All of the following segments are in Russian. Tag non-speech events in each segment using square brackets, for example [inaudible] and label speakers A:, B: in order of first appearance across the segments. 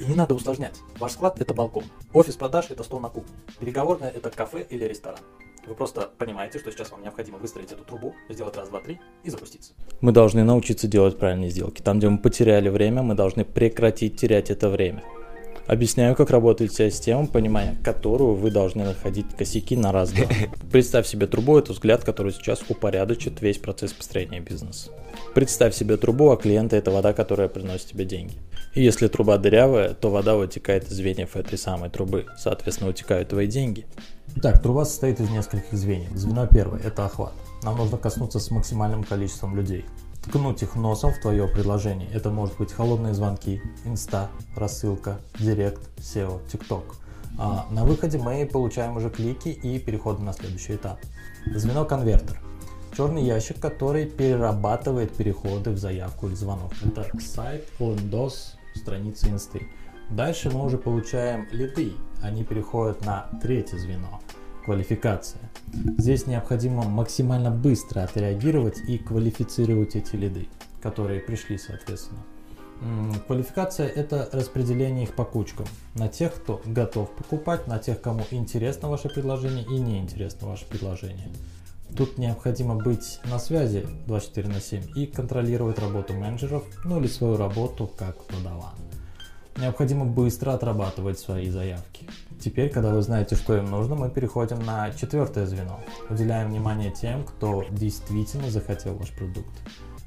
A: И не надо усложнять. Ваш склад – это балкон. Офис продаж – это стол на кухне. Переговорная – это кафе или ресторан. Вы просто понимаете, что сейчас вам необходимо выстроить эту трубу, сделать раз, два, три и запуститься.
B: Мы должны научиться делать правильные сделки. Там, где мы потеряли время, мы должны прекратить терять это время. Объясняю, как работает вся система, понимая которую вы должны находить косяки на раз два. [laughs] Представь себе трубу, это взгляд, который сейчас упорядочит весь процесс построения бизнеса. Представь себе трубу, а клиента это вода, которая приносит тебе деньги. И если труба дырявая, то вода вытекает из звеньев этой самой трубы, соответственно, утекают твои деньги.
A: Итак, труба состоит из нескольких звеньев. Звено первое – это охват. Нам нужно коснуться с максимальным количеством людей. Ткнуть их носом в твое предложение. Это может быть холодные звонки, инста, рассылка, директ, SEO, TikTok. А на выходе мы получаем уже клики и переходы на следующий этап. Звено конвертер. Черный ящик, который перерабатывает переходы в заявку или звонок. Это сайт, лендос, страницы инсты. Дальше мы уже получаем лиды. Они переходят на третье звено – квалификация. Здесь необходимо максимально быстро отреагировать и квалифицировать эти лиды, которые пришли соответственно. Квалификация – это распределение их по кучкам. На тех, кто готов покупать, на тех, кому интересно ваше предложение и не интересно ваше предложение. Тут необходимо быть на связи 24 на 7 и контролировать работу менеджеров, ну или свою работу как продаван. Необходимо быстро отрабатывать свои заявки. Теперь, когда вы знаете, что им нужно, мы переходим на четвертое звено. Уделяем внимание тем, кто действительно захотел ваш продукт.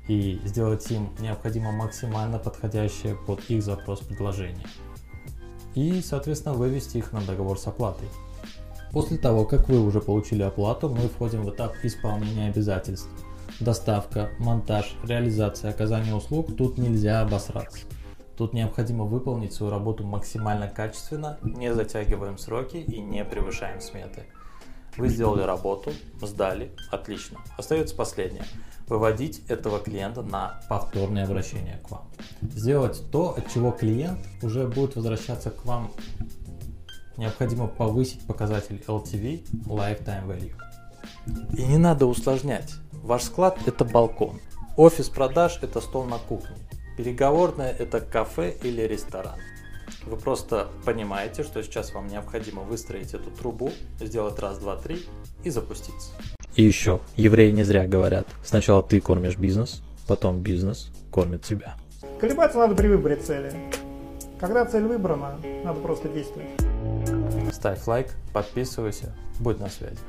A: И сделать им необходимо максимально подходящее под их запрос предложение. И, соответственно, вывести их на договор с оплатой. После того, как вы уже получили оплату, мы входим в этап исполнения обязательств. Доставка, монтаж, реализация, оказание услуг, тут нельзя обосраться. Тут необходимо выполнить свою работу максимально качественно, не затягиваем сроки и не превышаем сметы. Вы сделали работу, сдали, отлично. Остается последнее. Выводить этого клиента на повторное обращение к вам. Сделать то, от чего клиент уже будет возвращаться к вам. Необходимо повысить показатель LTV, Lifetime Value. И не надо усложнять. Ваш склад это балкон. Офис продаж это стол на кухне. Переговорная – это кафе или ресторан. Вы просто понимаете, что сейчас вам необходимо выстроить эту трубу, сделать раз, два, три и запуститься.
B: И еще, евреи не зря говорят, сначала ты кормишь бизнес, потом бизнес кормит тебя.
C: Колебаться надо при выборе цели. Когда цель выбрана, надо просто действовать.
A: Ставь лайк, подписывайся, будь на связи.